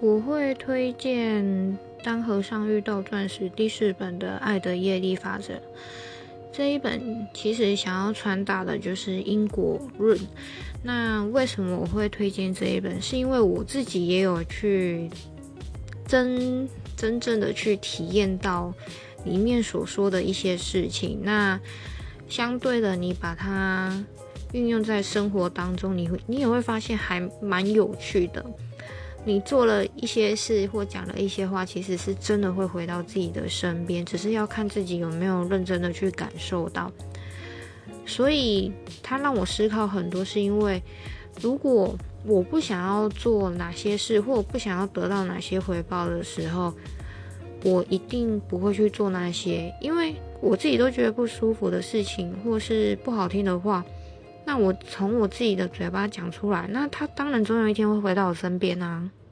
我会推荐《当和尚遇到钻石》第四本的《爱的业力法则》。这一本其实想要传达的就是因果论。那为什么我会推荐这一本？是因为我自己也有去真真正的去体验到里面所说的一些事情。那相对的，你把它运用在生活当中，你会你也会发现还蛮有趣的。你做了一些事或讲了一些话，其实是真的会回到自己的身边，只是要看自己有没有认真的去感受到。所以他让我思考很多，是因为如果我不想要做哪些事，或我不想要得到哪些回报的时候，我一定不会去做那些，因为我自己都觉得不舒服的事情，或是不好听的话。那我从我自己的嘴巴讲出来，那他当然总有一天会回到我身边啊。